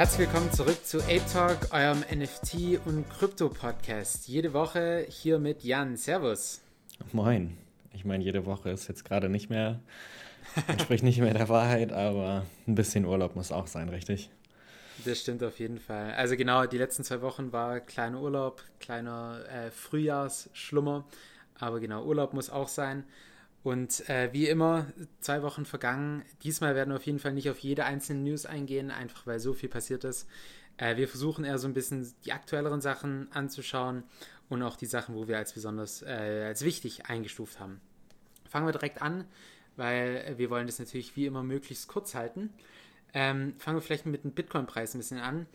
Herzlich willkommen zurück zu Ape Talk, eurem NFT- und Krypto-Podcast. Jede Woche hier mit Jan. Servus. Moin. Ich meine, jede Woche ist jetzt gerade nicht mehr, entspricht nicht mehr der Wahrheit, aber ein bisschen Urlaub muss auch sein, richtig? Das stimmt auf jeden Fall. Also genau, die letzten zwei Wochen war kleiner Urlaub, kleiner äh, Frühjahrsschlummer. Aber genau, Urlaub muss auch sein. Und äh, wie immer, zwei Wochen vergangen. Diesmal werden wir auf jeden Fall nicht auf jede einzelne News eingehen, einfach weil so viel passiert ist. Äh, wir versuchen eher so ein bisschen die aktuelleren Sachen anzuschauen und auch die Sachen, wo wir als besonders äh, als wichtig eingestuft haben. Fangen wir direkt an, weil wir wollen das natürlich wie immer möglichst kurz halten. Ähm, fangen wir vielleicht mit dem Bitcoin-Preis ein bisschen an.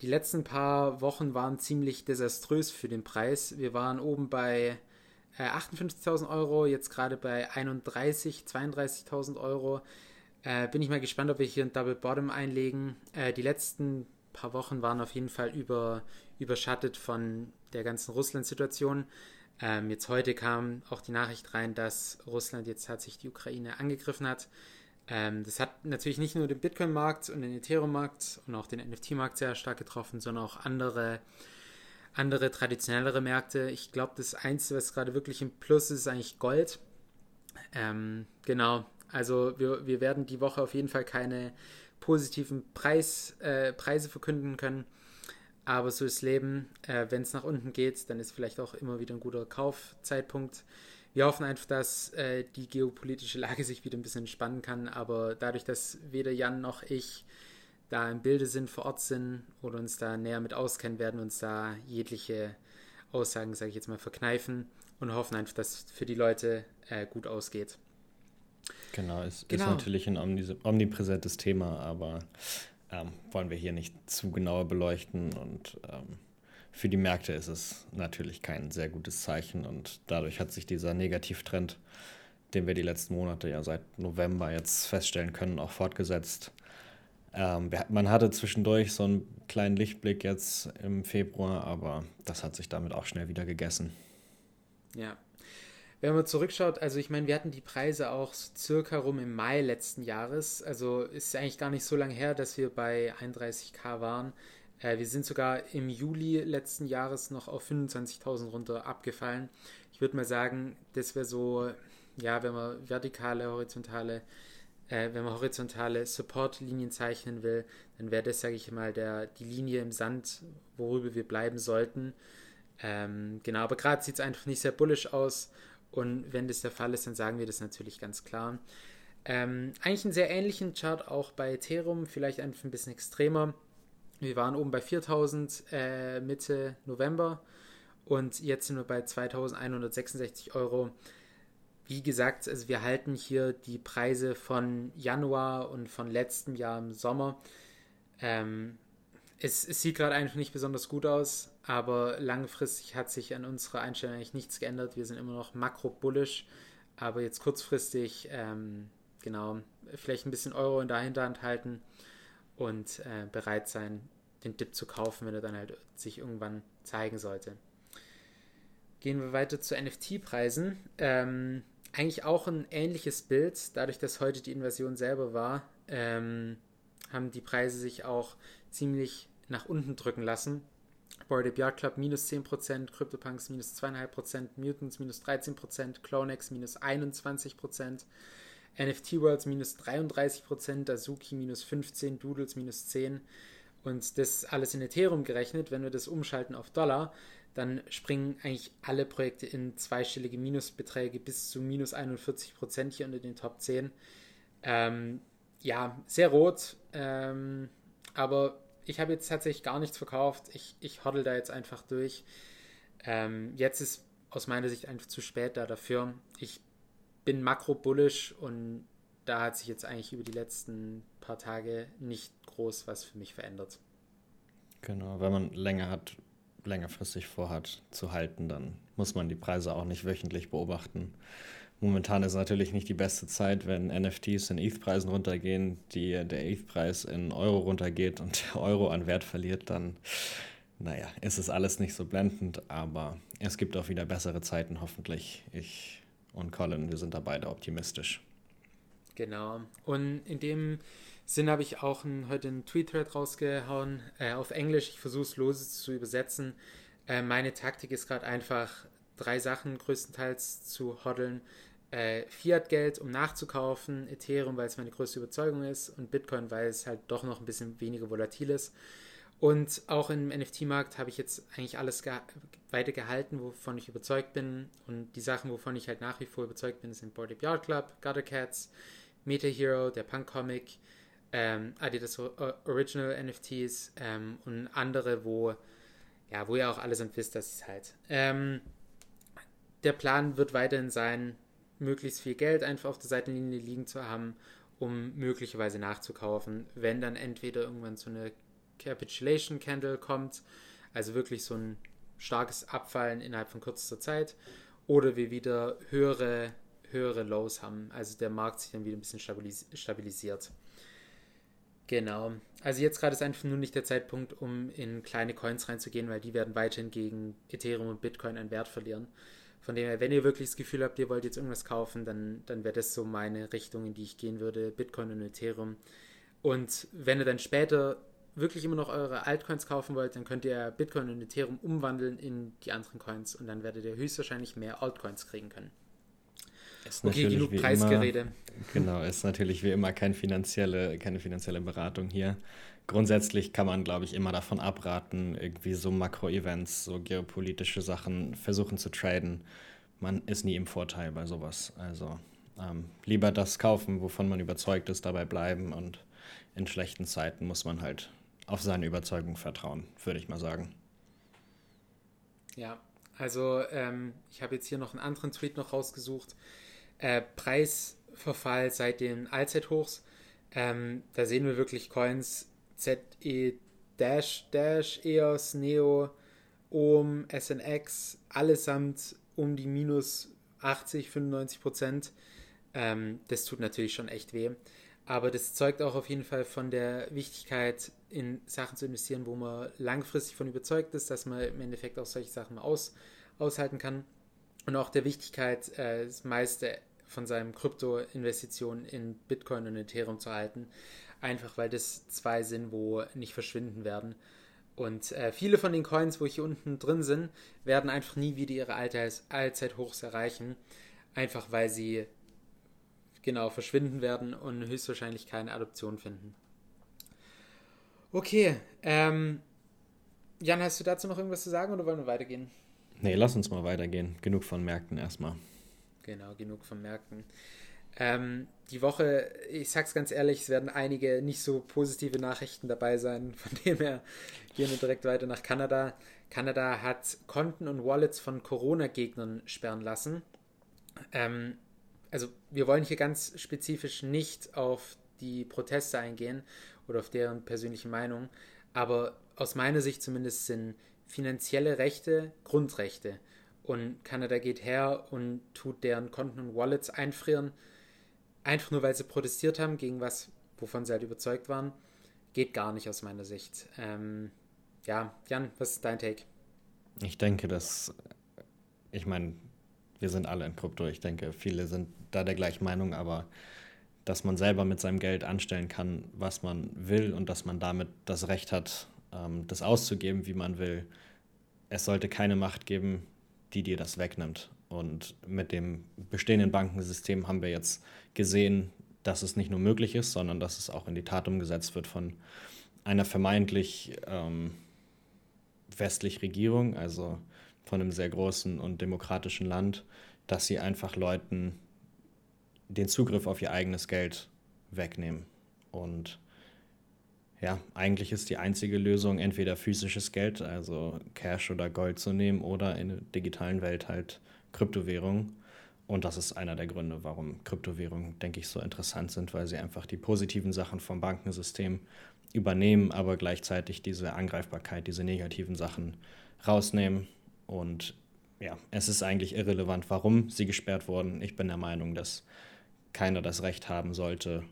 Die letzten paar Wochen waren ziemlich desaströs für den Preis. Wir waren oben bei äh, 58.000 Euro, jetzt gerade bei 31.000, 32.000 Euro. Äh, bin ich mal gespannt, ob wir hier ein Double Bottom einlegen. Äh, die letzten paar Wochen waren auf jeden Fall über, überschattet von der ganzen Russland-Situation. Ähm, jetzt heute kam auch die Nachricht rein, dass Russland jetzt tatsächlich die Ukraine angegriffen hat. Ähm, das hat natürlich nicht nur den Bitcoin-Markt und den Ethereum-Markt und auch den NFT-Markt sehr stark getroffen, sondern auch andere, andere traditionellere Märkte. Ich glaube, das Einzige, was gerade wirklich im Plus ist, ist eigentlich Gold. Ähm, genau, also wir, wir werden die Woche auf jeden Fall keine positiven Preis, äh, Preise verkünden können. Aber so ist Leben. Äh, Wenn es nach unten geht, dann ist vielleicht auch immer wieder ein guter Kaufzeitpunkt. Wir hoffen einfach, dass äh, die geopolitische Lage sich wieder ein bisschen entspannen kann, aber dadurch, dass weder Jan noch ich da im Bilde sind, vor Ort sind oder uns da näher mit auskennen, werden uns da jegliche Aussagen, sage ich jetzt mal, verkneifen und hoffen einfach, dass es für die Leute äh, gut ausgeht. Genau, es genau. ist natürlich ein omnipräsentes Thema, aber ähm, wollen wir hier nicht zu genauer beleuchten und ähm, für die Märkte ist es natürlich kein sehr gutes Zeichen und dadurch hat sich dieser Negativtrend, den wir die letzten Monate ja seit November jetzt feststellen können, auch fortgesetzt. Ähm, man hatte zwischendurch so einen kleinen Lichtblick jetzt im Februar, aber das hat sich damit auch schnell wieder gegessen. Ja. Wenn man zurückschaut, also ich meine, wir hatten die Preise auch circa rum im Mai letzten Jahres. Also ist eigentlich gar nicht so lange her, dass wir bei 31k waren. Äh, wir sind sogar im Juli letzten Jahres noch auf 25.000 runter abgefallen. Ich würde mal sagen, das wäre so, ja, wenn man vertikale, horizontale, äh, wenn man horizontale Support-Linien zeichnen will, dann wäre das, sage ich mal, der, die Linie im Sand, worüber wir bleiben sollten. Ähm, genau, aber gerade sieht es einfach nicht sehr bullisch aus. Und wenn das der Fall ist, dann sagen wir das natürlich ganz klar. Ähm, eigentlich einen sehr ähnlichen Chart auch bei Ethereum, vielleicht einfach ein bisschen extremer. Wir waren oben bei 4000 äh, Mitte November und jetzt sind wir bei 2166 Euro. Wie gesagt, also wir halten hier die Preise von Januar und von letztem Jahr im Sommer. Ähm, es, es, sieht gerade einfach nicht besonders gut aus, aber langfristig hat sich an unserer Einstellung eigentlich nichts geändert. Wir sind immer noch makro-bullish, aber jetzt kurzfristig, ähm, genau, vielleicht ein bisschen Euro in der Hinterhand halten und äh, bereit sein, den Dip zu kaufen, wenn er dann halt sich irgendwann zeigen sollte. Gehen wir weiter zu NFT-Preisen. Ähm, eigentlich auch ein ähnliches Bild. Dadurch, dass heute die Invasion selber war, ähm, haben die Preise sich auch ziemlich nach unten drücken lassen. Bored Ape Yacht Club minus 10%, CryptoPunks minus 2,5%, Mutants minus 13%, Clonex minus 21%, NFT Worlds minus 33%, Dazuki minus 15%, Doodles minus 10%. Und das alles in Ethereum gerechnet, wenn wir das umschalten auf Dollar, dann springen eigentlich alle Projekte in zweistellige Minusbeträge bis zu minus 41% hier unter den Top 10. Ähm, ja, sehr rot. Ähm, aber ich habe jetzt tatsächlich gar nichts verkauft. Ich, ich hoddle da jetzt einfach durch. Ähm, jetzt ist aus meiner Sicht einfach zu spät da dafür. Ich bin makro-bullish und da hat sich jetzt eigentlich über die letzten paar Tage nicht groß was für mich verändert. Genau, wenn man länger hat, längerfristig vorhat zu halten, dann muss man die Preise auch nicht wöchentlich beobachten. Momentan ist natürlich nicht die beste Zeit, wenn NFTs in ETH-Preisen runtergehen, die, der ETH-Preis in Euro runtergeht und der Euro an Wert verliert, dann, naja, ist es alles nicht so blendend, aber es gibt auch wieder bessere Zeiten, hoffentlich. Ich und Colin, wir sind da beide optimistisch. Genau. Und in dem Sinn habe ich auch ein, heute einen Tweet-Thread rausgehauen äh, auf Englisch. Ich versuche es lose zu übersetzen. Äh, meine Taktik ist gerade einfach, drei Sachen größtenteils zu hoddeln. Äh, Fiat-Geld, um nachzukaufen, Ethereum, weil es meine größte Überzeugung ist und Bitcoin, weil es halt doch noch ein bisschen weniger volatil ist. Und auch im NFT-Markt habe ich jetzt eigentlich alles ge weiter gehalten, wovon ich überzeugt bin. Und die Sachen, wovon ich halt nach wie vor überzeugt bin, sind Board Yard Club, Gutter Cats, Meta Hero, der Punk Comic, ähm, Adidas Original NFTs ähm, und andere, wo, ja, wo ihr auch allesamt wisst, dass es halt. Ähm, der Plan wird weiterhin sein, möglichst viel Geld einfach auf der Seitenlinie liegen zu haben, um möglicherweise nachzukaufen, wenn dann entweder irgendwann so eine Capitulation Candle kommt, also wirklich so ein starkes Abfallen innerhalb von kürzester Zeit, oder wir wieder höhere, höhere Lows haben, also der Markt sich dann wieder ein bisschen stabilis stabilisiert. Genau. Also jetzt gerade ist einfach nur nicht der Zeitpunkt, um in kleine Coins reinzugehen, weil die werden weiterhin gegen Ethereum und Bitcoin einen Wert verlieren. Von dem her, wenn ihr wirklich das Gefühl habt, ihr wollt jetzt irgendwas kaufen, dann, dann wäre das so meine Richtung, in die ich gehen würde, Bitcoin und Ethereum. Und wenn ihr dann später wirklich immer noch eure Altcoins kaufen wollt, dann könnt ihr Bitcoin und Ethereum umwandeln in die anderen Coins und dann werdet ihr höchstwahrscheinlich mehr Altcoins kriegen können. Ist okay, genug Preisgerede. Immer, genau, ist natürlich wie immer kein finanzielle, keine finanzielle Beratung hier. Grundsätzlich kann man, glaube ich, immer davon abraten, irgendwie so Makro-Events, so geopolitische Sachen versuchen zu traden. Man ist nie im Vorteil bei sowas. Also ähm, lieber das kaufen, wovon man überzeugt ist, dabei bleiben und in schlechten Zeiten muss man halt auf seine Überzeugung vertrauen, würde ich mal sagen. Ja, also ähm, ich habe jetzt hier noch einen anderen Tweet noch rausgesucht äh, Preisverfall seit den Allzeithochs. Ähm, da sehen wir wirklich Coins ZE Dash, Dash, EOS, Neo, OM, SNX, allesamt um die minus 80, 95 Prozent. Ähm, das tut natürlich schon echt weh. Aber das zeugt auch auf jeden Fall von der Wichtigkeit, in Sachen zu investieren, wo man langfristig von überzeugt ist, dass man im Endeffekt auch solche Sachen aus, aushalten kann. Und auch der Wichtigkeit, äh, das meiste von seinen Krypto-Investitionen in Bitcoin und Ethereum zu halten. Einfach weil das zwei sind, wo nicht verschwinden werden. Und äh, viele von den Coins, wo hier unten drin sind, werden einfach nie wieder ihre Allzeithochs erreichen. Einfach weil sie genau verschwinden werden und höchstwahrscheinlich keine Adoption finden. Okay, ähm, Jan, hast du dazu noch irgendwas zu sagen oder wollen wir weitergehen? Nee, lass uns mal weitergehen. Genug von Märkten erstmal. Genau, genug von Märkten. Ähm, die Woche, ich sag's ganz ehrlich, es werden einige nicht so positive Nachrichten dabei sein. Von dem her gehen wir direkt weiter nach Kanada. Kanada hat Konten und Wallets von Corona-Gegnern sperren lassen. Ähm, also wir wollen hier ganz spezifisch nicht auf die Proteste eingehen oder auf deren persönliche Meinung, aber aus meiner Sicht zumindest sind finanzielle Rechte Grundrechte. Und Kanada geht her und tut deren Konten und Wallets einfrieren. Einfach nur, weil sie protestiert haben gegen was, wovon sie halt überzeugt waren. Geht gar nicht aus meiner Sicht. Ähm, ja, Jan, was ist dein Take? Ich denke, dass, ich meine, wir sind alle in Krypto. Ich denke, viele sind da der gleichen Meinung, aber dass man selber mit seinem Geld anstellen kann, was man will und dass man damit das Recht hat, ähm, das auszugeben, wie man will. Es sollte keine Macht geben, die dir das wegnimmt. Und mit dem bestehenden Bankensystem haben wir jetzt gesehen, dass es nicht nur möglich ist, sondern dass es auch in die Tat umgesetzt wird von einer vermeintlich ähm, westlichen Regierung, also von einem sehr großen und demokratischen Land, dass sie einfach Leuten den Zugriff auf ihr eigenes Geld wegnehmen. Und ja, eigentlich ist die einzige Lösung, entweder physisches Geld, also Cash oder Gold zu nehmen, oder in der digitalen Welt halt Kryptowährung. Und das ist einer der Gründe, warum Kryptowährungen, denke ich, so interessant sind, weil sie einfach die positiven Sachen vom Bankensystem übernehmen, aber gleichzeitig diese Angreifbarkeit, diese negativen Sachen rausnehmen. Und ja, es ist eigentlich irrelevant, warum sie gesperrt wurden. Ich bin der Meinung, dass keiner das Recht haben sollte,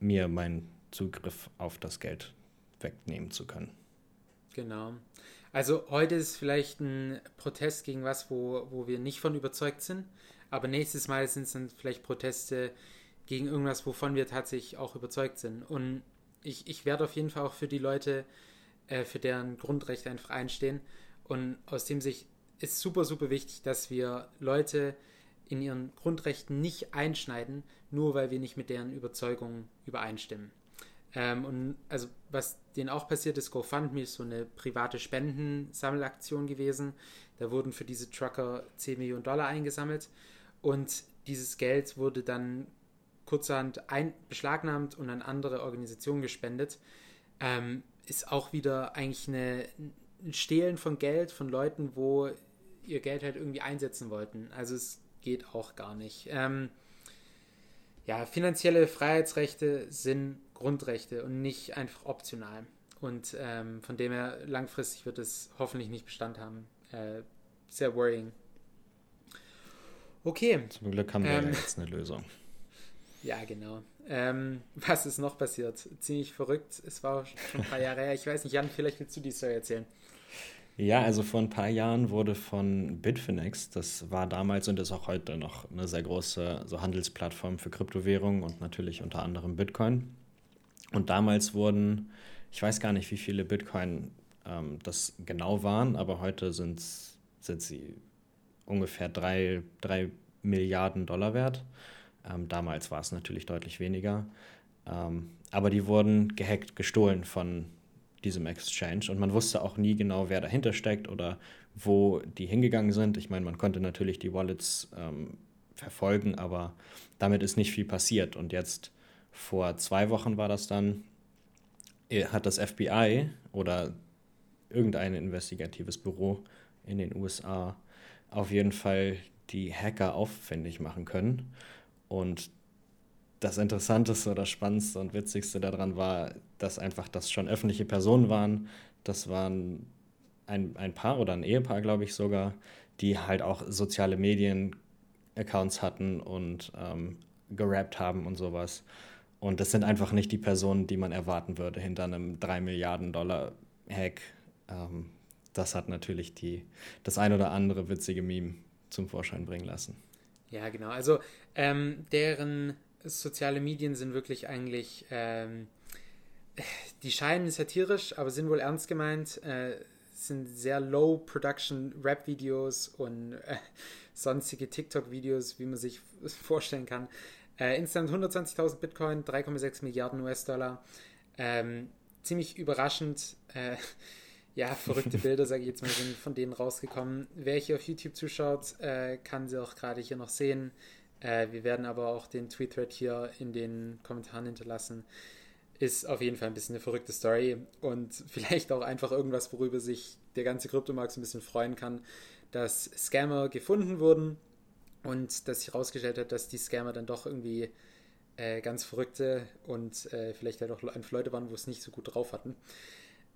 mir mein Zugriff auf das Geld wegnehmen zu können. Genau. Also heute ist vielleicht ein Protest gegen was, wo, wo wir nicht von überzeugt sind, aber nächstes Mal sind es dann vielleicht Proteste gegen irgendwas, wovon wir tatsächlich auch überzeugt sind. Und ich, ich werde auf jeden Fall auch für die Leute, äh, für deren Grundrechte einfach einstehen. Und aus dem Sicht ist super, super wichtig, dass wir Leute in ihren Grundrechten nicht einschneiden, nur weil wir nicht mit deren Überzeugungen übereinstimmen. Ähm, und also was denen auch passiert ist, GoFundMe ist so eine private Spendensammelaktion gewesen. Da wurden für diese Trucker 10 Millionen Dollar eingesammelt und dieses Geld wurde dann kurzerhand ein, beschlagnahmt und an andere Organisationen gespendet. Ähm, ist auch wieder eigentlich eine, ein Stehlen von Geld von Leuten, wo ihr Geld halt irgendwie einsetzen wollten. Also es geht auch gar nicht. Ähm, ja, finanzielle Freiheitsrechte sind Grundrechte und nicht einfach optional. Und ähm, von dem her langfristig wird es hoffentlich nicht Bestand haben. Äh, sehr worrying. Okay. Zum Glück haben wir ähm, jetzt eine Lösung. Ja, genau. Ähm, was ist noch passiert? Ziemlich verrückt. Es war schon ein paar Jahre her. Ich weiß nicht, Jan, vielleicht willst du die Story erzählen. Ja, also vor ein paar Jahren wurde von Bitfinex, das war damals und ist auch heute noch eine sehr große so Handelsplattform für Kryptowährungen und natürlich unter anderem Bitcoin. Und damals wurden, ich weiß gar nicht, wie viele Bitcoin ähm, das genau waren, aber heute sind sie ungefähr drei, Milliarden Dollar wert. Ähm, damals war es natürlich deutlich weniger. Ähm, aber die wurden gehackt, gestohlen von diesem Exchange und man wusste auch nie genau, wer dahinter steckt oder wo die hingegangen sind. Ich meine, man konnte natürlich die Wallets ähm, verfolgen, aber damit ist nicht viel passiert. Und jetzt vor zwei Wochen war das dann, äh, hat das FBI oder irgendein investigatives Büro in den USA auf jeden Fall die Hacker aufwendig machen können. Und das Interessanteste oder Spannendste und Witzigste daran war, dass einfach das schon öffentliche Personen waren. Das waren ein, ein Paar oder ein Ehepaar, glaube ich sogar, die halt auch soziale Medien-Accounts hatten und ähm, gerappt haben und sowas. Und das sind einfach nicht die Personen, die man erwarten würde hinter einem 3 Milliarden Dollar Hack. Ähm, das hat natürlich die, das ein oder andere witzige Meme zum Vorschein bringen lassen. Ja, genau. Also ähm, deren soziale Medien sind wirklich eigentlich, ähm, die scheinen satirisch, aber sind wohl ernst gemeint. Äh, sind sehr low Production Rap-Videos und äh, sonstige TikTok-Videos, wie man sich vorstellen kann. Äh, insgesamt 120.000 Bitcoin, 3,6 Milliarden US-Dollar. Ähm, ziemlich überraschend. Äh, ja, verrückte Bilder, sage ich jetzt mal, sind von denen rausgekommen. Wer hier auf YouTube zuschaut, äh, kann sie auch gerade hier noch sehen. Äh, wir werden aber auch den Tweet-Thread hier in den Kommentaren hinterlassen. Ist auf jeden Fall ein bisschen eine verrückte Story und vielleicht auch einfach irgendwas, worüber sich der ganze Kryptomarkt so ein bisschen freuen kann, dass Scammer gefunden wurden und dass sich herausgestellt hat, dass die Scammer dann doch irgendwie äh, ganz verrückte und äh, vielleicht halt auch einfach Leute waren, wo es nicht so gut drauf hatten.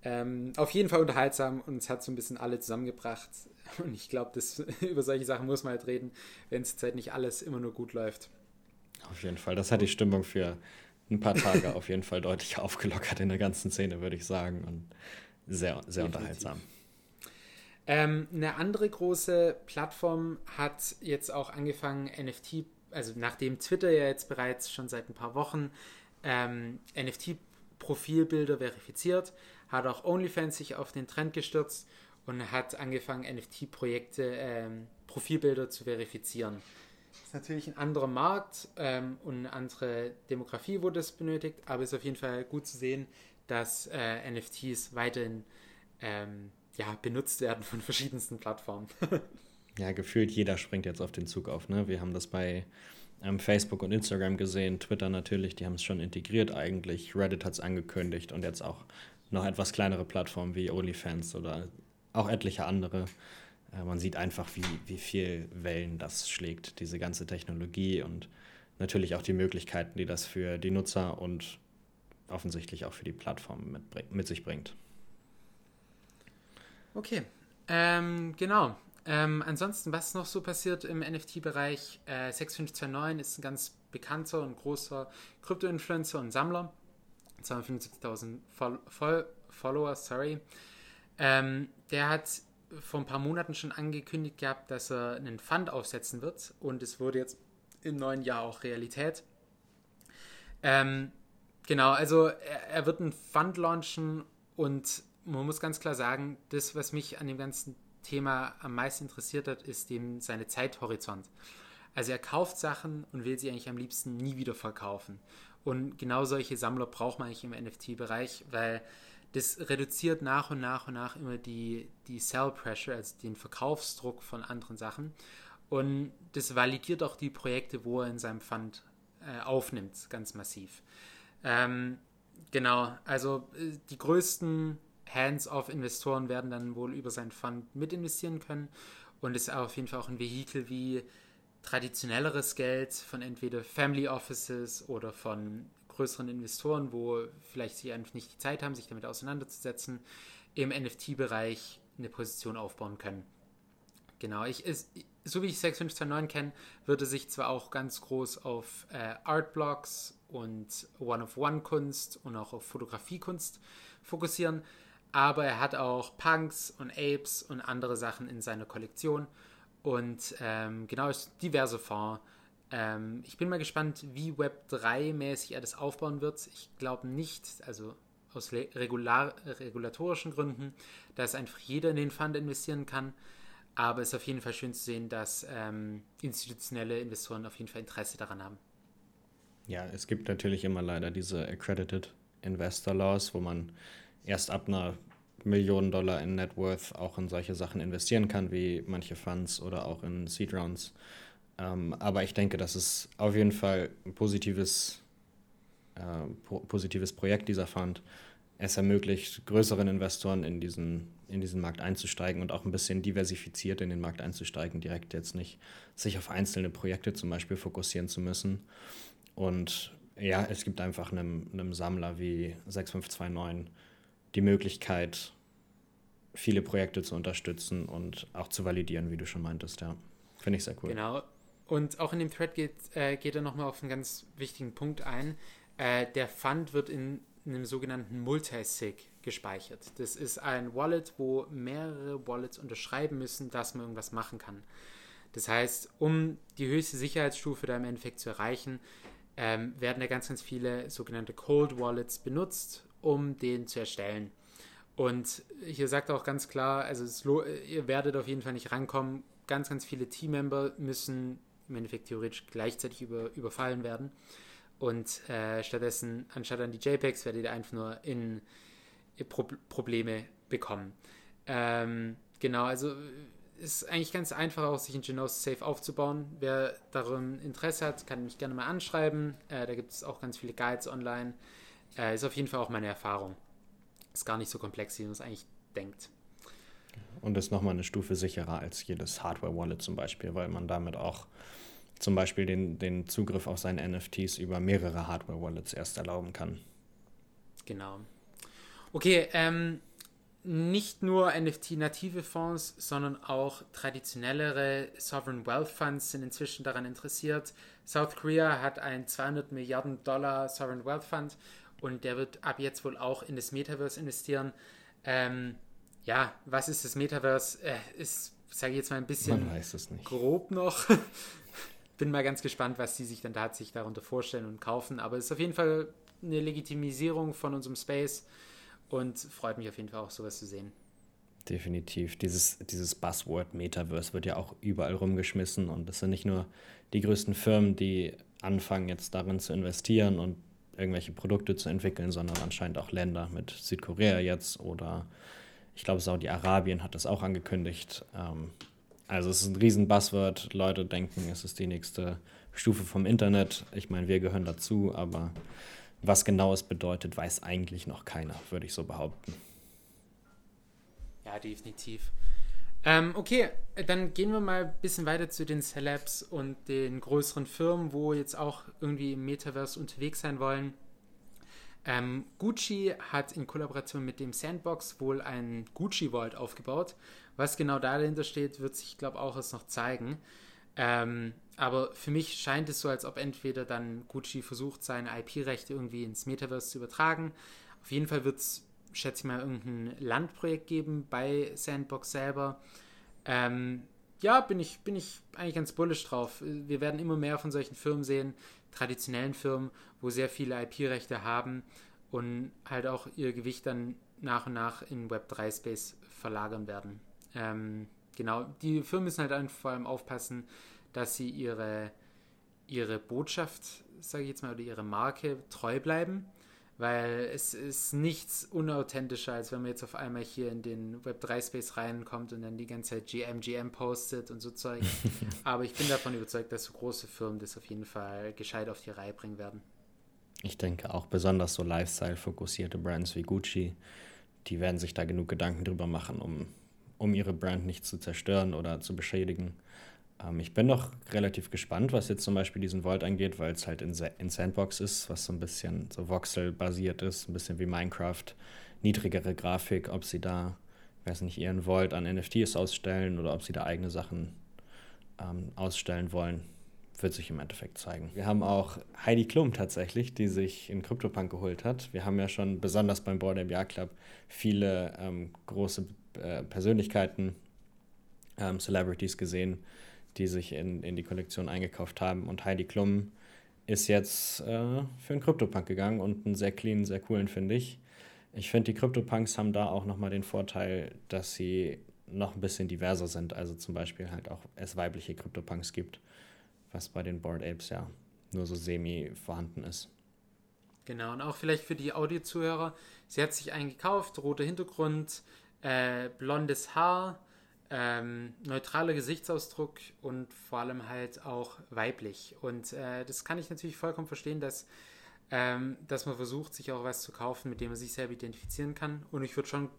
Ähm, auf jeden Fall unterhaltsam und es hat so ein bisschen alle zusammengebracht. Und ich glaube, über solche Sachen muss man halt reden, wenn es halt nicht alles immer nur gut läuft. Auf jeden Fall. Das hat die Stimmung für ein paar Tage auf jeden Fall deutlich aufgelockert in der ganzen Szene, würde ich sagen. Und sehr, sehr unterhaltsam. Ähm, eine andere große Plattform hat jetzt auch angefangen, NFT, also nachdem Twitter ja jetzt bereits schon seit ein paar Wochen ähm, NFT-Profilbilder verifiziert, hat auch OnlyFans sich auf den Trend gestürzt und hat angefangen, NFT-Projekte, ähm, Profilbilder zu verifizieren. Das ist natürlich ein anderer Markt ähm, und eine andere Demografie, wo das benötigt, aber es ist auf jeden Fall gut zu sehen, dass äh, NFTs weiterhin ähm, ja, benutzt werden von verschiedensten Plattformen. ja, gefühlt jeder springt jetzt auf den Zug auf. Ne? Wir haben das bei ähm, Facebook und Instagram gesehen, Twitter natürlich, die haben es schon integriert eigentlich, Reddit hat es angekündigt und jetzt auch noch etwas kleinere Plattformen wie OnlyFans oder auch etliche andere. Äh, man sieht einfach, wie, wie viel Wellen das schlägt, diese ganze Technologie und natürlich auch die Möglichkeiten, die das für die Nutzer und offensichtlich auch für die Plattform mit, mit sich bringt. Okay, ähm, genau. Ähm, ansonsten, was noch so passiert im NFT-Bereich? Äh, 6529 ist ein ganz bekannter und großer Krypto-Influencer und Sammler 275.000 Fol Follower, sorry. Ähm, der hat vor ein paar Monaten schon angekündigt gehabt, dass er einen Fund aufsetzen wird und es wurde jetzt im neuen Jahr auch Realität. Ähm, genau, also er, er wird einen Fund launchen und man muss ganz klar sagen, das, was mich an dem ganzen Thema am meisten interessiert hat, ist dem seine Zeithorizont. Also er kauft Sachen und will sie eigentlich am liebsten nie wieder verkaufen. Und genau solche Sammler braucht man eigentlich im NFT-Bereich, weil das reduziert nach und nach und nach immer die, die Sell Pressure, also den Verkaufsdruck von anderen Sachen. Und das validiert auch die Projekte, wo er in seinem Fund äh, aufnimmt, ganz massiv. Ähm, genau, also äh, die größten Hands-off-Investoren werden dann wohl über seinen Fund mit investieren können. Und ist auf jeden Fall auch ein Vehikel wie traditionelleres Geld von entweder Family Offices oder von größeren Investoren, wo vielleicht sie einfach nicht die Zeit haben, sich damit auseinanderzusetzen, im NFT-Bereich eine Position aufbauen können. Genau, ich, ist, so wie ich 6529 kenne, wird er sich zwar auch ganz groß auf äh, Artblocks und One-of-One-Kunst und auch auf Fotografiekunst fokussieren, aber er hat auch Punks und Apes und andere Sachen in seiner Kollektion und ähm, genau, diverse Fonds. Ähm, ich bin mal gespannt, wie Web3-mäßig er das aufbauen wird. Ich glaube nicht, also aus regular, regulatorischen Gründen, dass einfach jeder in den Fund investieren kann. Aber es ist auf jeden Fall schön zu sehen, dass ähm, institutionelle Investoren auf jeden Fall Interesse daran haben. Ja, es gibt natürlich immer leider diese Accredited Investor Laws, wo man erst ab einer Million Dollar in Net Worth auch in solche Sachen investieren kann, wie manche Funds oder auch in Seed Rounds. Ähm, aber ich denke, das ist auf jeden Fall ein positives, äh, po positives Projekt, dieser Fund. Es ermöglicht größeren Investoren in diesen, in diesen Markt einzusteigen und auch ein bisschen diversifiziert in den Markt einzusteigen, direkt jetzt nicht sich auf einzelne Projekte zum Beispiel fokussieren zu müssen. Und ja, es gibt einfach einem, einem Sammler wie 6529 die Möglichkeit, viele Projekte zu unterstützen und auch zu validieren, wie du schon meintest, ja. Finde ich sehr cool. Genau. Und auch in dem Thread geht, äh, geht er nochmal auf einen ganz wichtigen Punkt ein. Äh, der Fund wird in einem sogenannten Multisig gespeichert. Das ist ein Wallet, wo mehrere Wallets unterschreiben müssen, dass man irgendwas machen kann. Das heißt, um die höchste Sicherheitsstufe da im Endeffekt zu erreichen, ähm, werden da ganz, ganz viele sogenannte Cold Wallets benutzt, um den zu erstellen. Und hier sagt auch ganz klar, also es, ihr werdet auf jeden Fall nicht rankommen. Ganz, ganz viele Teammember müssen im Endeffekt theoretisch gleichzeitig über, überfallen werden. Und äh, stattdessen, anstatt an die JPEGs, werdet ihr einfach nur in, in Pro Probleme bekommen. Ähm, genau, also ist eigentlich ganz einfach auch, sich ein Genos Safe aufzubauen. Wer darum Interesse hat, kann mich gerne mal anschreiben. Äh, da gibt es auch ganz viele Guides online. Äh, ist auf jeden Fall auch meine Erfahrung. Ist gar nicht so komplex, wie man es eigentlich denkt. Und ist nochmal eine Stufe sicherer als jedes Hardware-Wallet zum Beispiel, weil man damit auch zum Beispiel den, den Zugriff auf seine NFTs über mehrere Hardware-Wallets erst erlauben kann. Genau. Okay, ähm, nicht nur NFT-native Fonds, sondern auch traditionellere Sovereign Wealth Funds sind inzwischen daran interessiert. South Korea hat einen 200 Milliarden Dollar Sovereign Wealth Fund und der wird ab jetzt wohl auch in das Metaverse investieren. Ähm, ja, was ist das Metaverse? Äh, ist, sage ich jetzt mal ein bisschen grob noch. Bin mal ganz gespannt, was die sich dann tatsächlich darunter vorstellen und kaufen. Aber es ist auf jeden Fall eine Legitimisierung von unserem Space und freut mich auf jeden Fall auch, sowas zu sehen. Definitiv. Dieses, dieses Buzzword Metaverse wird ja auch überall rumgeschmissen und es sind nicht nur die größten Firmen, die anfangen jetzt darin zu investieren und irgendwelche Produkte zu entwickeln, sondern anscheinend auch Länder mit Südkorea jetzt oder ich glaube Saudi-Arabien hat das auch angekündigt. Ähm, also es ist ein riesen Buzzword. Leute denken, es ist die nächste Stufe vom Internet. Ich meine, wir gehören dazu, aber was genau es bedeutet, weiß eigentlich noch keiner, würde ich so behaupten. Ja, definitiv. Ähm, okay, dann gehen wir mal ein bisschen weiter zu den Celebs und den größeren Firmen, wo jetzt auch irgendwie im Metaverse unterwegs sein wollen. Ähm, Gucci hat in Kollaboration mit dem Sandbox wohl ein Gucci Vault aufgebaut. Was genau dahinter steht, wird sich, glaube ich, auch erst noch zeigen. Ähm, aber für mich scheint es so, als ob entweder dann Gucci versucht, seine IP-Rechte irgendwie ins Metaverse zu übertragen. Auf jeden Fall wird es schätze ich mal, irgendein Landprojekt geben bei Sandbox selber. Ähm, ja, bin ich, bin ich eigentlich ganz bullish drauf. Wir werden immer mehr von solchen Firmen sehen, traditionellen Firmen, wo sehr viele IP-Rechte haben und halt auch ihr Gewicht dann nach und nach in Web3-Space verlagern werden. Ähm, genau, die Firmen müssen halt vor allem aufpassen, dass sie ihre, ihre Botschaft, sage ich jetzt mal, oder ihre Marke treu bleiben weil es ist nichts unauthentischer, als wenn man jetzt auf einmal hier in den Web3-Space reinkommt und dann die ganze Zeit GM, GM postet und so Zeug. Aber ich bin davon überzeugt, dass so große Firmen das auf jeden Fall gescheit auf die Reihe bringen werden. Ich denke auch besonders so Lifestyle-fokussierte Brands wie Gucci, die werden sich da genug Gedanken drüber machen, um, um ihre Brand nicht zu zerstören oder zu beschädigen. Ähm, ich bin noch relativ gespannt, was jetzt zum Beispiel diesen Vault angeht, weil es halt in, in Sandbox ist, was so ein bisschen so Voxel-basiert ist, ein bisschen wie Minecraft, niedrigere Grafik, ob sie da, ich weiß nicht, ihren Vault an NFTs ausstellen oder ob sie da eigene Sachen ähm, ausstellen wollen, wird sich im Endeffekt zeigen. Wir haben auch Heidi Klum tatsächlich, die sich in CryptoPunk geholt hat. Wir haben ja schon besonders beim Board MBA Club viele ähm, große äh, Persönlichkeiten, ähm, Celebrities gesehen, die sich in, in die Kollektion eingekauft haben. Und Heidi Klum ist jetzt äh, für einen CryptoPunk gegangen und einen sehr clean, sehr coolen, finde ich. Ich finde, die CryptoPunks haben da auch nochmal den Vorteil, dass sie noch ein bisschen diverser sind. Also zum Beispiel halt auch es weibliche CryptoPunks gibt, was bei den Board Apes ja nur so semi vorhanden ist. Genau, und auch vielleicht für die Audio-Zuhörer. Sie hat sich eingekauft, roter Hintergrund, äh, blondes Haar, ähm, neutraler Gesichtsausdruck und vor allem halt auch weiblich. Und äh, das kann ich natürlich vollkommen verstehen, dass, ähm, dass man versucht, sich auch was zu kaufen, mit dem man sich selber identifizieren kann. Und ich würde schon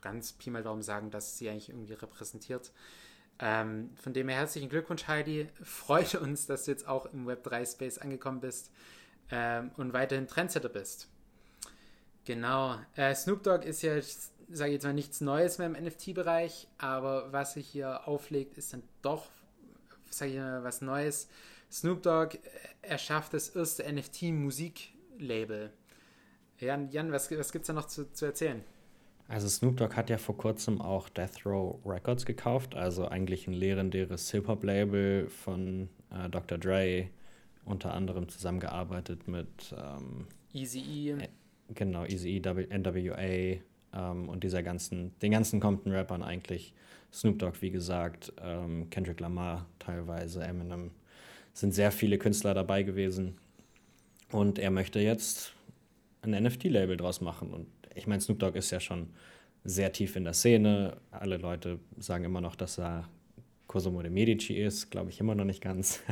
ganz Pi mal Daumen sagen, dass sie eigentlich irgendwie repräsentiert. Ähm, von dem her herzlichen Glückwunsch, Heidi. Freut uns, dass du jetzt auch im Web3-Space angekommen bist ähm, und weiterhin Trendsetter bist. Genau. Äh, Snoop Dogg ist ja sage ich jetzt mal, nichts Neues mehr im NFT-Bereich, aber was sich hier auflegt, ist dann doch, sage ich mal, was Neues. Snoop Dogg äh, erschafft das erste NFT-Musiklabel. Jan, Jan, was, was gibt es da noch zu, zu erzählen? Also Snoop Dogg hat ja vor kurzem auch Death Row Records gekauft, also eigentlich ein legendäres Hip-Hop-Label von äh, Dr. Dre, unter anderem zusammengearbeitet mit ähm, Easy E. Genau, Easy E, NWA, ähm, und dieser ganzen, den ganzen Compton-Rappern eigentlich. Snoop Dogg, wie gesagt, ähm, Kendrick Lamar teilweise, Eminem, sind sehr viele Künstler dabei gewesen. Und er möchte jetzt ein NFT-Label draus machen. Und ich meine, Snoop Dogg ist ja schon sehr tief in der Szene. Alle Leute sagen immer noch, dass er Cosimo de Medici ist, glaube ich immer noch nicht ganz.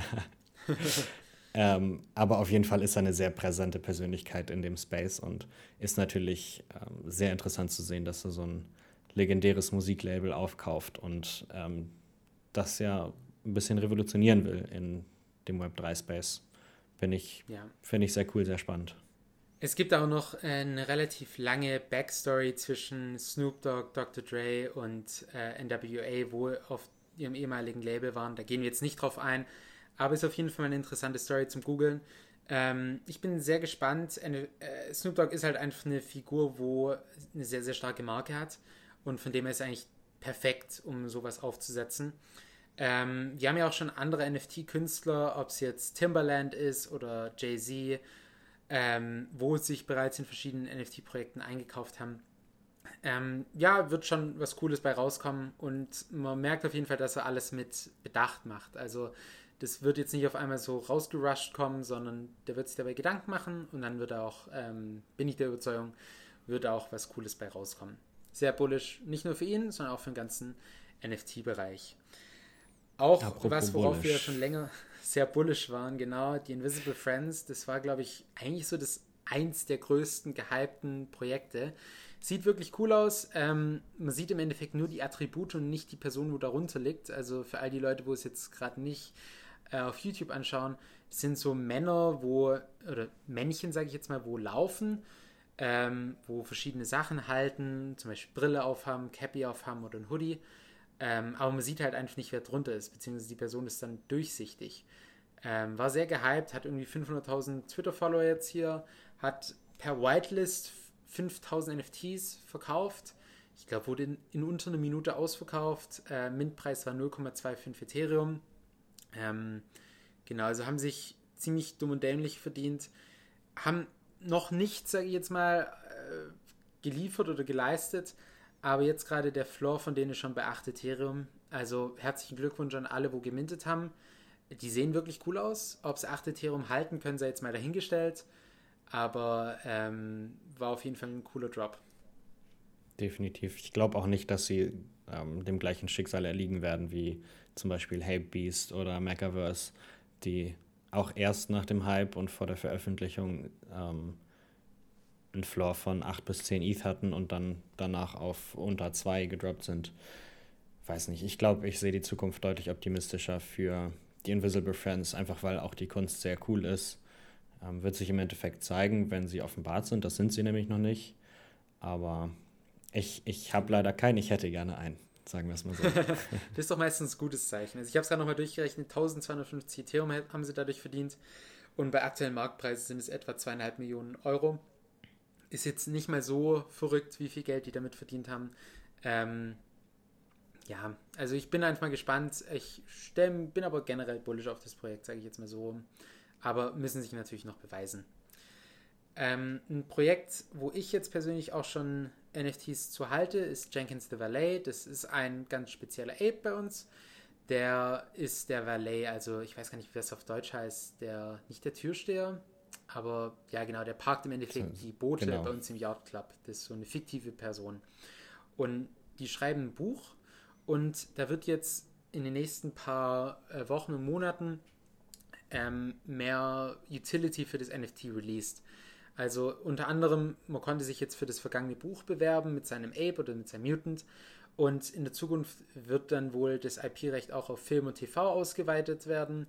Ähm, aber auf jeden Fall ist er eine sehr präsente Persönlichkeit in dem Space und ist natürlich ähm, sehr interessant zu sehen, dass er so ein legendäres Musiklabel aufkauft und ähm, das ja ein bisschen revolutionieren will in dem Web3-Space. Finde ich, ja. Find ich sehr cool, sehr spannend. Es gibt auch noch eine relativ lange Backstory zwischen Snoop Dogg, Dr. Dre und äh, NWA, wo auf ihrem ehemaligen Label waren. Da gehen wir jetzt nicht drauf ein. Aber ist auf jeden Fall eine interessante Story zum Googeln. Ähm, ich bin sehr gespannt. Eine, äh, Snoop Dogg ist halt einfach eine Figur, wo eine sehr, sehr starke Marke hat. Und von dem her ist eigentlich perfekt, um sowas aufzusetzen. Ähm, wir haben ja auch schon andere NFT-Künstler, ob es jetzt Timberland ist oder Jay-Z, ähm, wo sich bereits in verschiedenen NFT-Projekten eingekauft haben. Ähm, ja, wird schon was Cooles bei rauskommen und man merkt auf jeden Fall, dass er alles mit Bedacht macht. Also das wird jetzt nicht auf einmal so rausgerusht kommen, sondern der wird sich dabei Gedanken machen und dann wird er auch, ähm, bin ich der Überzeugung, wird auch was Cooles bei rauskommen. Sehr bullish, nicht nur für ihn, sondern auch für den ganzen NFT-Bereich. Auch Apropos was, worauf bullish. wir schon länger sehr bullish waren, genau, die Invisible Friends, das war, glaube ich, eigentlich so das eins der größten gehypten Projekte. Sieht wirklich cool aus. Ähm, man sieht im Endeffekt nur die Attribute und nicht die Person, wo darunter liegt. Also für all die Leute, wo es jetzt gerade nicht äh, auf YouTube anschauen, sind so Männer, wo, oder Männchen, sage ich jetzt mal, wo laufen, ähm, wo verschiedene Sachen halten, zum Beispiel Brille aufhaben, Cappy aufhaben oder ein Hoodie. Ähm, aber man sieht halt einfach nicht, wer drunter ist, beziehungsweise die Person ist dann durchsichtig. Ähm, war sehr gehypt, hat irgendwie 500.000 Twitter-Follower jetzt hier, hat per Whitelist 5000 NFTs verkauft. ich glaube, wurde in, in, unter einer Minute ausverkauft. Äh, Mintpreis war 0,25 Ethereum. Ähm, genau, also haben sich ziemlich dumm und dämlich verdient. Haben noch nicht, sage ich jetzt mal, äh, geliefert oder geleistet. Aber jetzt gerade der Floor von denen ist schon bei 8 Ethereum. Also herzlichen Glückwunsch an alle, wo gemintet haben. Die sehen wirklich cool aus. Ob sie 8 Ethereum halten, können sie jetzt mal dahingestellt. Aber ähm, war auf jeden Fall ein cooler Drop. Definitiv. Ich glaube auch nicht, dass sie ähm, dem gleichen Schicksal erliegen werden wie zum Beispiel Hype Beast oder Macaverse, die auch erst nach dem Hype und vor der Veröffentlichung ähm, einen Floor von 8 bis 10 ETH hatten und dann danach auf unter 2 gedroppt sind. Weiß nicht, ich glaube, ich sehe die Zukunft deutlich optimistischer für die Invisible Friends, einfach weil auch die Kunst sehr cool ist. Ähm, wird sich im Endeffekt zeigen, wenn sie offenbart sind. Das sind sie nämlich noch nicht. Aber ich, ich habe leider keinen, ich hätte gerne einen. Sagen wir es mal so. das ist doch meistens ein gutes Zeichen. Also ich habe es gerade nochmal durchgerechnet, 1250 Ethereum haben sie dadurch verdient. Und bei aktuellen Marktpreisen sind es etwa zweieinhalb Millionen Euro. Ist jetzt nicht mal so verrückt, wie viel Geld die damit verdient haben. Ähm, ja, also ich bin einfach mal gespannt. Ich stell, bin aber generell bullish auf das Projekt, sage ich jetzt mal so. Aber müssen sich natürlich noch beweisen. Ähm, ein Projekt, wo ich jetzt persönlich auch schon NFTs zu halte, ist Jenkins the Valet. Das ist ein ganz spezieller Ape bei uns. Der ist der Valet, also ich weiß gar nicht, wie das auf Deutsch heißt, der, nicht der Türsteher, aber ja genau, der parkt im Endeffekt die Boote genau. bei uns im Yacht Club. Das ist so eine fiktive Person. Und die schreiben ein Buch und da wird jetzt in den nächsten paar äh, Wochen und Monaten ähm, mehr Utility für das NFT released. Also unter anderem, man konnte sich jetzt für das vergangene Buch bewerben mit seinem Ape oder mit seinem Mutant. Und in der Zukunft wird dann wohl das IP-Recht auch auf Film und TV ausgeweitet werden.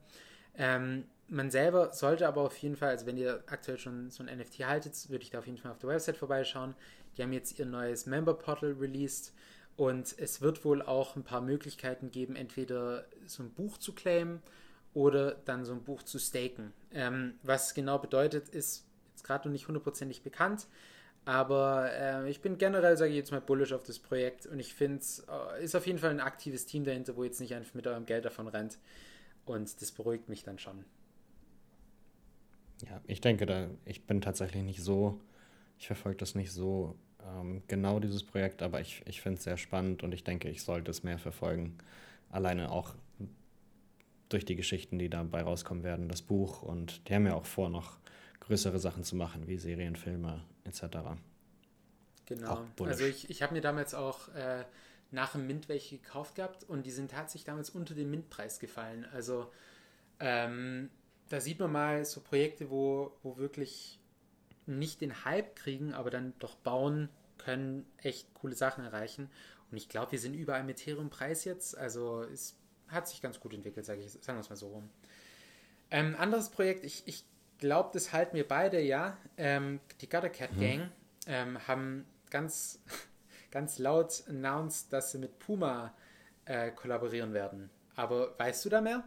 Ähm, man selber sollte aber auf jeden Fall, also wenn ihr aktuell schon so ein NFT haltet, würde ich da auf jeden Fall auf der Website vorbeischauen. Die haben jetzt ihr neues Member Portal released und es wird wohl auch ein paar Möglichkeiten geben, entweder so ein Buch zu claimen oder dann so ein Buch zu staken. Ähm, was genau bedeutet, ist jetzt gerade noch nicht hundertprozentig bekannt. Aber äh, ich bin generell, sage ich jetzt mal, bullish auf das Projekt und ich finde es äh, ist auf jeden Fall ein aktives Team dahinter, wo jetzt nicht einfach mit eurem Geld davon rennt. Und das beruhigt mich dann schon. Ja, ich denke, da, ich bin tatsächlich nicht so, ich verfolge das nicht so ähm, genau, dieses Projekt, aber ich, ich finde es sehr spannend und ich denke, ich sollte es mehr verfolgen. Alleine auch durch die Geschichten, die dabei rauskommen werden, das Buch und die haben ja auch vor, noch größere Sachen zu machen, wie Serien, Filme etc. Genau. Also ich, ich habe mir damals auch äh, nach dem Mint welche gekauft gehabt und die sind tatsächlich damals unter den Mintpreis gefallen. Also ähm, da sieht man mal so Projekte, wo, wo wirklich nicht den Hype kriegen, aber dann doch bauen können, echt coole Sachen erreichen. Und ich glaube, wir sind überall mit Ethereum-Preis jetzt. Also es hat sich ganz gut entwickelt, sage ich, sagen wir es mal so rum. Ähm, anderes Projekt, ich, ich glaube, das halten wir beide, ja. Ähm, die Gutter Cat mhm. Gang ähm, haben ganz, ganz laut announced, dass sie mit Puma äh, kollaborieren werden. Aber weißt du da mehr?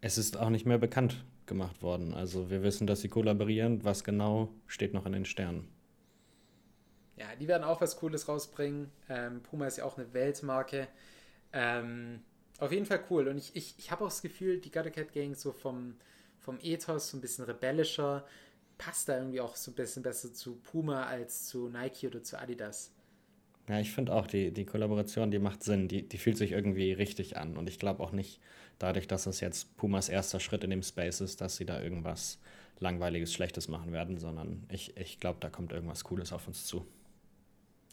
Es ist auch nicht mehr bekannt gemacht worden. Also wir wissen, dass sie kollaborieren. Was genau steht noch in den Sternen. Ja, die werden auch was Cooles rausbringen. Ähm, Puma ist ja auch eine Weltmarke. Ähm, auf jeden Fall cool. Und ich, ich, ich habe auch das Gefühl, die Gutter Cat Gang so vom, vom Ethos so ein bisschen rebellischer, passt da irgendwie auch so ein bisschen besser zu Puma als zu Nike oder zu Adidas. Ja, ich finde auch, die, die Kollaboration, die macht Sinn, die, die fühlt sich irgendwie richtig an. Und ich glaube auch nicht, dadurch, dass das jetzt Pumas erster Schritt in dem Space ist, dass sie da irgendwas Langweiliges, Schlechtes machen werden, sondern ich, ich glaube, da kommt irgendwas Cooles auf uns zu.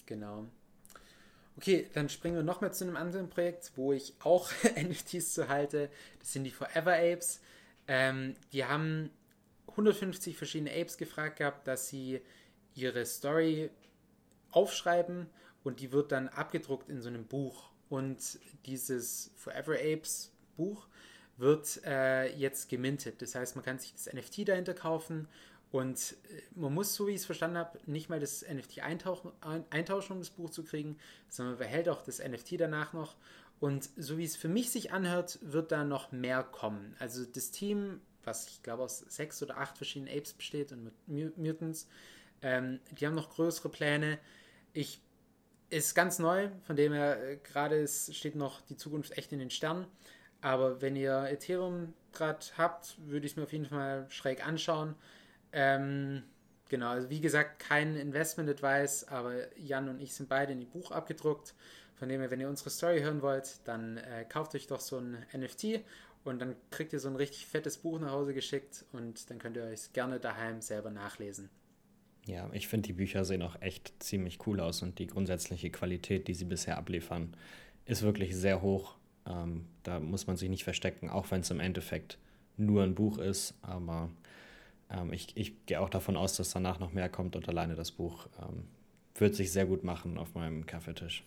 Genau. Okay, dann springen wir nochmal zu einem anderen Projekt, wo ich auch NFTs zu halte. Das sind die Forever Apes. Ähm, die haben 150 verschiedene Apes gefragt gehabt, dass sie ihre Story aufschreiben und die wird dann abgedruckt in so einem Buch. Und dieses Forever Apes Buch wird äh, jetzt gemintet. Das heißt, man kann sich das NFT dahinter kaufen und äh, man muss, so wie ich es verstanden habe, nicht mal das NFT eintauchen, eintauschen, um das Buch zu kriegen, sondern man behält auch das NFT danach noch. Und so wie es für mich sich anhört, wird da noch mehr kommen. Also das Team, was ich glaube aus sechs oder acht verschiedenen Apes besteht und mit Mutants, ähm, die haben noch größere Pläne. Ich ist ganz neu, von dem her äh, gerade steht noch die Zukunft echt in den Sternen. Aber wenn ihr Ethereum gerade habt, würde ich es mir auf jeden Fall schräg anschauen. Ähm, genau, also wie gesagt, kein Investment-Advice, aber Jan und ich sind beide in die Buch abgedruckt. Von dem her, wenn ihr unsere Story hören wollt, dann äh, kauft euch doch so ein NFT und dann kriegt ihr so ein richtig fettes Buch nach Hause geschickt und dann könnt ihr euch gerne daheim selber nachlesen. Ja, ich finde, die Bücher sehen auch echt ziemlich cool aus und die grundsätzliche Qualität, die sie bisher abliefern, ist wirklich sehr hoch. Ähm, da muss man sich nicht verstecken, auch wenn es im Endeffekt nur ein Buch ist. Aber ähm, ich, ich gehe auch davon aus, dass danach noch mehr kommt und alleine das Buch ähm, wird sich sehr gut machen auf meinem Kaffeetisch.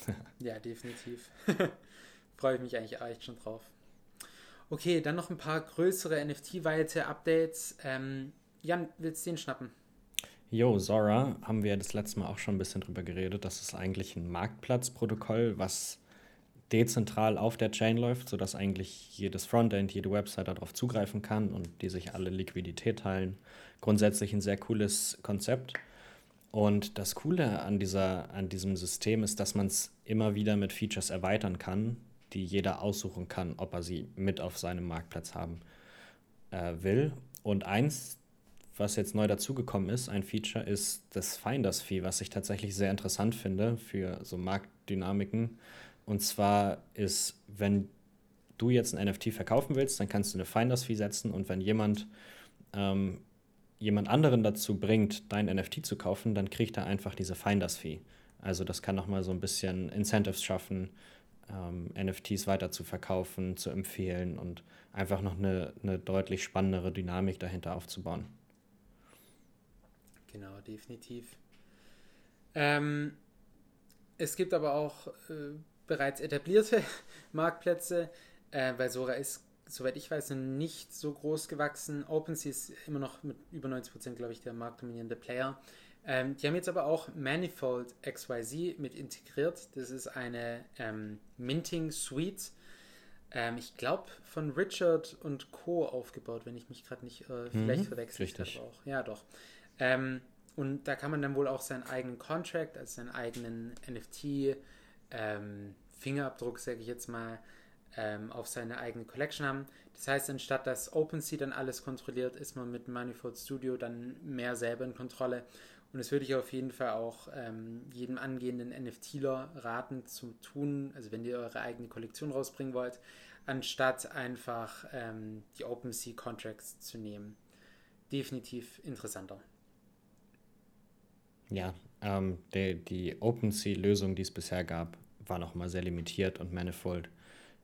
ja, definitiv. Freue ich mich eigentlich echt schon drauf. Okay, dann noch ein paar größere NFT-weite Updates. Ähm, Jan, willst du den schnappen? Jo, Zora haben wir das letzte Mal auch schon ein bisschen drüber geredet. Das ist eigentlich ein Marktplatzprotokoll, was dezentral auf der Chain läuft, sodass eigentlich jedes Frontend, jede Website darauf zugreifen kann und die sich alle Liquidität teilen. Grundsätzlich ein sehr cooles Konzept. Und das Coole an, dieser, an diesem System ist, dass man es immer wieder mit Features erweitern kann, die jeder aussuchen kann, ob er sie mit auf seinem Marktplatz haben äh, will. Und eins was jetzt neu dazugekommen ist, ein Feature, ist das Finders Fee, was ich tatsächlich sehr interessant finde für so Marktdynamiken. Und zwar ist, wenn du jetzt ein NFT verkaufen willst, dann kannst du eine Finders Fee setzen und wenn jemand ähm, jemand anderen dazu bringt, dein NFT zu kaufen, dann kriegt er einfach diese Finders Fee. Also das kann nochmal so ein bisschen Incentives schaffen, ähm, NFTs weiter zu verkaufen, zu empfehlen und einfach noch eine, eine deutlich spannendere Dynamik dahinter aufzubauen. Genau, definitiv. Ähm, es gibt aber auch äh, bereits etablierte Marktplätze, äh, weil Sora ist, soweit ich weiß, nicht so groß gewachsen. OpenSea ist immer noch mit über 90%, glaube ich, der marktdominierende Player. Ähm, die haben jetzt aber auch Manifold XYZ mit integriert. Das ist eine ähm, Minting Suite. Ähm, ich glaube, von Richard und Co. aufgebaut, wenn ich mich gerade nicht äh, vielleicht mhm, verwechselt habe. Auch. Ja, doch. Ähm, und da kann man dann wohl auch seinen eigenen Contract, also seinen eigenen NFT, ähm, Fingerabdruck, sage ich jetzt mal, ähm, auf seine eigene Collection haben. Das heißt, anstatt dass OpenSea dann alles kontrolliert, ist man mit Manifold Studio dann mehr selber in Kontrolle. Und das würde ich auf jeden Fall auch ähm, jedem angehenden NFTler raten zu tun, also wenn ihr eure eigene Kollektion rausbringen wollt, anstatt einfach ähm, die OpenSea Contracts zu nehmen. Definitiv interessanter. Ja, ähm, die, die OpenSea-Lösung, die es bisher gab, war noch mal sehr limitiert und Manifold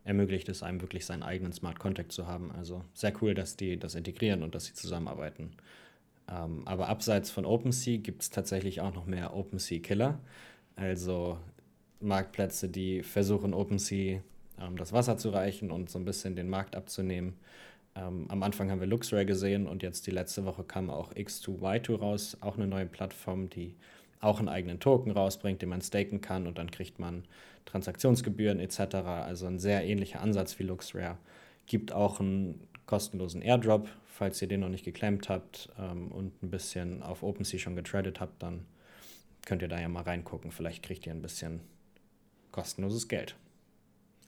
ermöglicht es einem wirklich seinen eigenen Smart Contract zu haben. Also sehr cool, dass die das integrieren und dass sie zusammenarbeiten. Ähm, aber abseits von OpenSea gibt es tatsächlich auch noch mehr OpenSea-Killer. Also Marktplätze, die versuchen, OpenSea ähm, das Wasser zu reichen und so ein bisschen den Markt abzunehmen. Ähm, am Anfang haben wir Luxray gesehen und jetzt die letzte Woche kam auch X2Y2 raus, auch eine neue Plattform, die auch einen eigenen Token rausbringt, den man staken kann und dann kriegt man Transaktionsgebühren etc. Also ein sehr ähnlicher Ansatz wie Luxrare. Gibt auch einen kostenlosen Airdrop, falls ihr den noch nicht geklemmt habt ähm, und ein bisschen auf OpenSea schon getradet habt, dann könnt ihr da ja mal reingucken. Vielleicht kriegt ihr ein bisschen kostenloses Geld.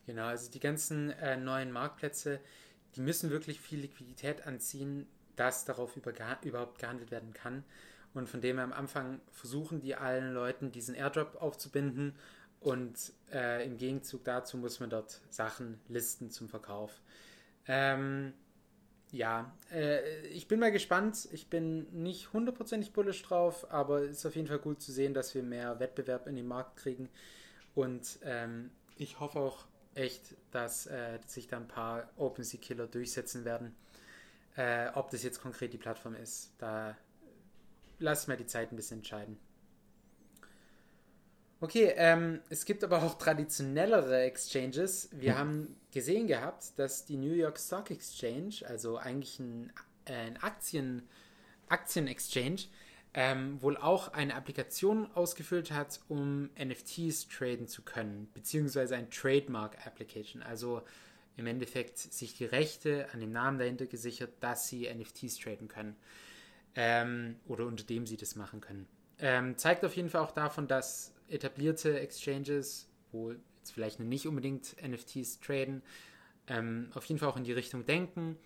Genau, also die ganzen äh, neuen Marktplätze, die müssen wirklich viel Liquidität anziehen, dass darauf über, überhaupt gehandelt werden kann. Und von dem her am Anfang versuchen die allen Leuten diesen Airdrop aufzubinden und äh, im Gegenzug dazu muss man dort Sachen listen zum Verkauf. Ähm, ja, äh, ich bin mal gespannt. Ich bin nicht hundertprozentig bullish drauf, aber es ist auf jeden Fall gut zu sehen, dass wir mehr Wettbewerb in den Markt kriegen. Und ähm, ich hoffe auch, echt, dass äh, sich da ein paar OpenSea-Killer durchsetzen werden. Äh, ob das jetzt konkret die Plattform ist, da lass mal die Zeit ein bisschen entscheiden. Okay, ähm, es gibt aber auch traditionellere Exchanges. Wir hm. haben gesehen gehabt, dass die New York Stock Exchange, also eigentlich ein, äh, ein Aktien, Aktien-Exchange, ähm, wohl auch eine Applikation ausgefüllt hat, um NFTs traden zu können, beziehungsweise ein Trademark Application, also im Endeffekt sich die Rechte an dem Namen dahinter gesichert, dass sie NFTs traden können ähm, oder unter dem sie das machen können. Ähm, zeigt auf jeden Fall auch davon, dass etablierte Exchanges, wo jetzt vielleicht nicht unbedingt NFTs traden, ähm, auf jeden Fall auch in die Richtung denken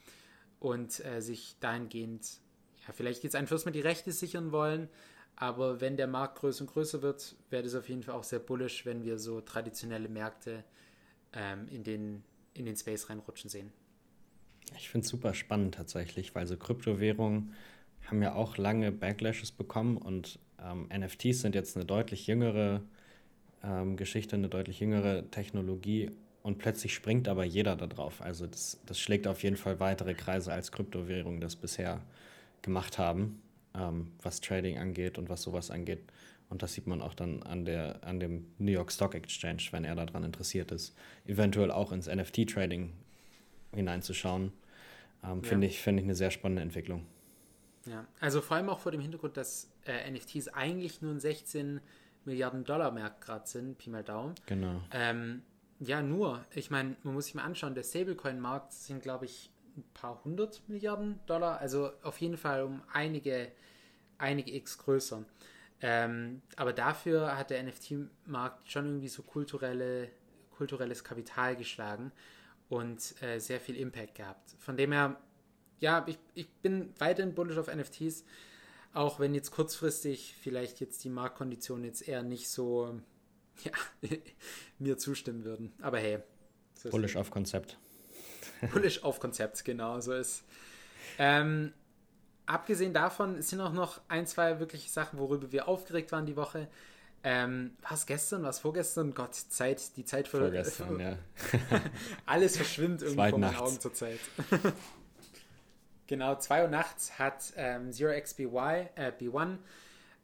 und äh, sich dahingehend, ja, vielleicht jetzt einfach erstmal die Rechte sichern wollen, aber wenn der Markt größer und größer wird, wäre das auf jeden Fall auch sehr bullish, wenn wir so traditionelle Märkte ähm, in, den, in den Space reinrutschen sehen. Ich finde es super spannend tatsächlich, weil so Kryptowährungen haben ja auch lange Backlashes bekommen und ähm, NFTs sind jetzt eine deutlich jüngere ähm, Geschichte, eine deutlich jüngere Technologie und plötzlich springt aber jeder da drauf. Also das, das schlägt auf jeden Fall weitere Kreise als Kryptowährungen das bisher gemacht haben, ähm, was Trading angeht und was sowas angeht. Und das sieht man auch dann an, der, an dem New York Stock Exchange, wenn er daran interessiert ist, eventuell auch ins NFT-Trading hineinzuschauen. Ähm, ja. Finde ich, find ich eine sehr spannende Entwicklung. Ja, also vor allem auch vor dem Hintergrund, dass äh, NFTs eigentlich nur ein 16 Milliarden Dollar Markt gerade sind, Pi mal Daumen. Genau. Ähm, ja, nur. Ich meine, man muss sich mal anschauen, der Stablecoin-Markt sind, glaube ich, ein paar hundert Milliarden Dollar. Also auf jeden Fall um einige, einige X größer. Ähm, aber dafür hat der NFT-Markt schon irgendwie so kulturelle, kulturelles Kapital geschlagen und äh, sehr viel Impact gehabt. Von dem her, ja, ich, ich bin weiterhin bullish auf NFTs, auch wenn jetzt kurzfristig vielleicht jetzt die Marktkonditionen jetzt eher nicht so ja, mir zustimmen würden. Aber hey. So bullish auf Konzept. Bullish auf Konzept, genau, so ist. Ähm, abgesehen davon sind auch noch ein, zwei wirkliche Sachen, worüber wir aufgeregt waren die Woche. Ähm, was gestern, was vorgestern? Gott, Zeit, die Zeit für. Vorgestern, ja. Alles verschwimmt irgendwie vor meinen Augen zur Zeit. genau, 2 Uhr nachts hat ähm, XBY, äh, B1,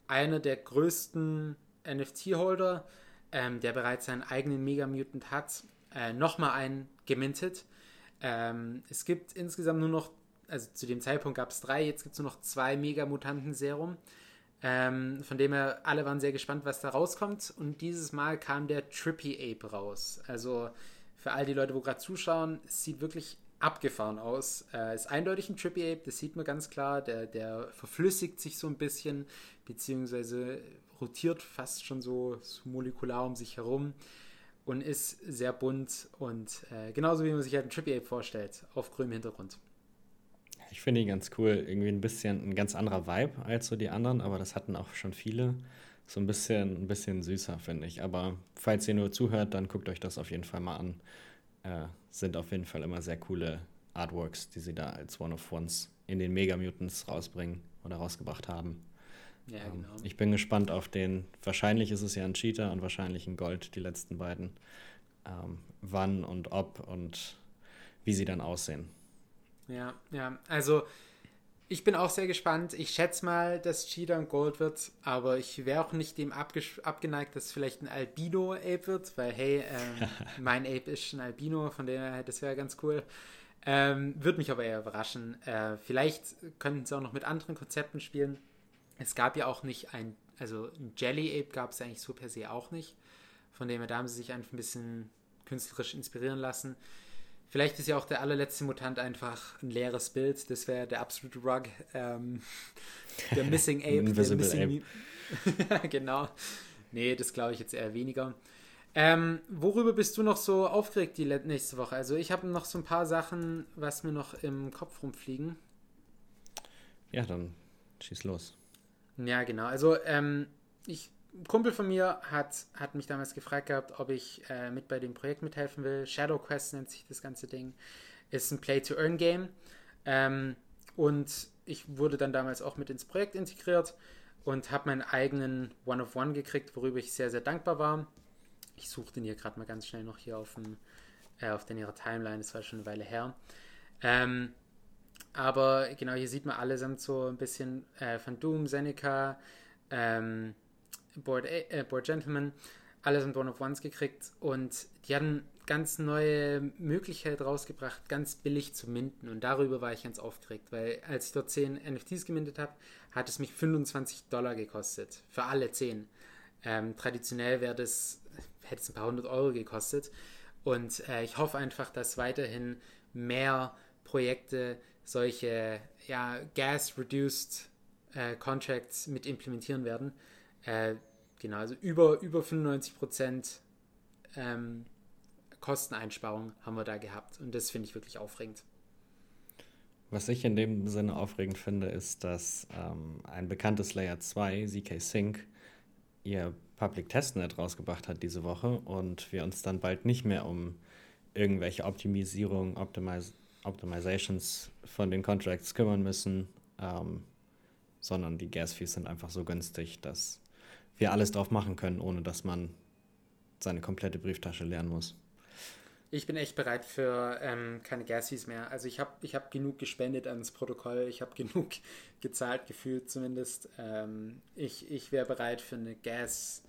einer der größten NFT-Holder, ähm, der bereits seinen eigenen Mega Mutant hat, äh, nochmal einen gemintet. Ähm, es gibt insgesamt nur noch, also zu dem Zeitpunkt gab es drei, jetzt gibt es nur noch zwei Mega Mutanten Serum. Ähm, von dem her, alle waren sehr gespannt, was da rauskommt. Und dieses Mal kam der Trippy Ape raus. Also für all die Leute, wo gerade zuschauen, es sieht wirklich abgefahren aus. Äh, ist eindeutig ein Trippy Ape, das sieht man ganz klar. Der, der verflüssigt sich so ein bisschen, beziehungsweise rotiert fast schon so, so molekular um sich herum und ist sehr bunt und äh, genauso wie man sich halt ein Trippy Ape vorstellt, auf grünem Hintergrund. Ich finde ihn ganz cool. Irgendwie ein bisschen ein ganz anderer Vibe als so die anderen, aber das hatten auch schon viele. So ein bisschen, ein bisschen süßer, finde ich. Aber falls ihr nur zuhört, dann guckt euch das auf jeden Fall mal an. Äh, sind auf jeden Fall immer sehr coole Artworks, die sie da als One of Ones in den Mega Mutants rausbringen oder rausgebracht haben. Ja, ähm, genau. Ich bin gespannt auf den. Wahrscheinlich ist es ja ein Cheater und wahrscheinlich ein Gold, die letzten beiden. Ähm, wann und ob und wie sie dann aussehen. Ja, ja. Also ich bin auch sehr gespannt. Ich schätze mal, dass Cheetah ein Gold wird, aber ich wäre auch nicht dem abgeneigt, dass es vielleicht ein Albino-Ape wird, weil hey, ähm, mein Ape ist ein Albino, von dem her, das wäre ganz cool. Ähm, Würde mich aber eher überraschen. Äh, vielleicht könnten sie auch noch mit anderen Konzepten spielen. Es gab ja auch nicht ein, also ein Jelly Ape gab es eigentlich so per se auch nicht. Von dem her, da haben sie sich einfach ein bisschen künstlerisch inspirieren lassen. Vielleicht ist ja auch der allerletzte Mutant einfach ein leeres Bild. Das wäre der absolute Rug. Ähm, der Missing Ape. der Missing Ape. genau. Nee, das glaube ich jetzt eher weniger. Ähm, worüber bist du noch so aufgeregt die nächste Woche? Also ich habe noch so ein paar Sachen, was mir noch im Kopf rumfliegen. Ja, dann schieß los. Ja, genau. Also ähm, ich ein Kumpel von mir hat, hat mich damals gefragt gehabt, ob ich äh, mit bei dem Projekt mithelfen will. Shadow Quest nennt sich das ganze Ding. Ist ein Play-to-Earn-Game. Ähm, und ich wurde dann damals auch mit ins Projekt integriert und habe meinen eigenen One-of-One gekriegt, worüber ich sehr, sehr dankbar war. Ich suche den hier gerade mal ganz schnell noch hier auf, dem, äh, auf den ihrer Timeline, das war schon eine Weile her. Ähm, aber genau, hier sieht man allesamt so ein bisschen äh, von Doom, Seneca, ähm, Board, äh, Board Gentleman, alles in One of Ones gekriegt und die hatten ganz neue Möglichkeit rausgebracht, ganz billig zu minden und darüber war ich ganz aufgeregt, weil als ich dort 10 NFTs gemintet habe, hat es mich 25 Dollar gekostet, für alle 10. Ähm, traditionell wäre das, hätte es ein paar hundert Euro gekostet und äh, ich hoffe einfach, dass weiterhin mehr Projekte solche ja, Gas-Reduced äh, Contracts mit implementieren werden, äh, genau, also über, über 95 Prozent ähm, Kosteneinsparung haben wir da gehabt. Und das finde ich wirklich aufregend. Was ich in dem Sinne aufregend finde, ist, dass ähm, ein bekanntes Layer 2, ZK Sync, ihr Public Testnet rausgebracht hat diese Woche und wir uns dann bald nicht mehr um irgendwelche Optimisierung, Optimiz Optimizations von den Contracts kümmern müssen, ähm, sondern die Gas Fees sind einfach so günstig, dass wir alles drauf machen können, ohne dass man seine komplette Brieftasche leeren muss. Ich bin echt bereit für ähm, keine Gassies mehr. Also ich habe ich hab genug gespendet ans Protokoll, ich habe genug gezahlt, gefühlt zumindest. Ähm, ich ich wäre bereit für eine Gas,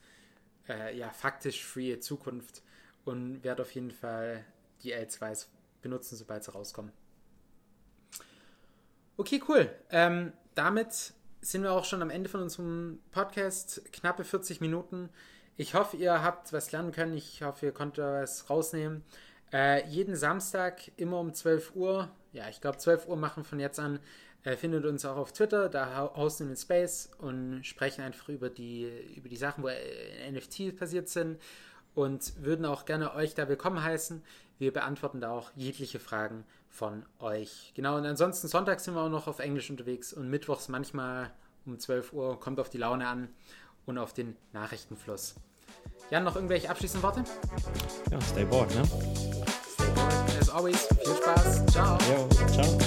äh, ja, faktisch free Zukunft und werde auf jeden Fall die L2s benutzen, sobald sie rauskommen. Okay, cool. Ähm, damit sind wir auch schon am Ende von unserem Podcast. Knappe 40 Minuten. Ich hoffe, ihr habt was lernen können. Ich hoffe, ihr konntet was rausnehmen. Äh, jeden Samstag immer um 12 Uhr, ja, ich glaube 12 Uhr machen von jetzt an, äh, findet uns auch auf Twitter, da hosten wir Space und sprechen einfach über die, über die Sachen, wo äh, NFT passiert sind und würden auch gerne euch da willkommen heißen. Wir beantworten da auch jegliche Fragen von euch. Genau, und ansonsten Sonntag sind wir auch noch auf Englisch unterwegs und mittwochs manchmal um 12 Uhr, kommt auf die Laune an und auf den Nachrichtenfluss. Jan, noch irgendwelche abschließenden Worte? Ja, stay bored, ne? Stay bored. As always, viel Spaß. Ciao. Jo, ciao.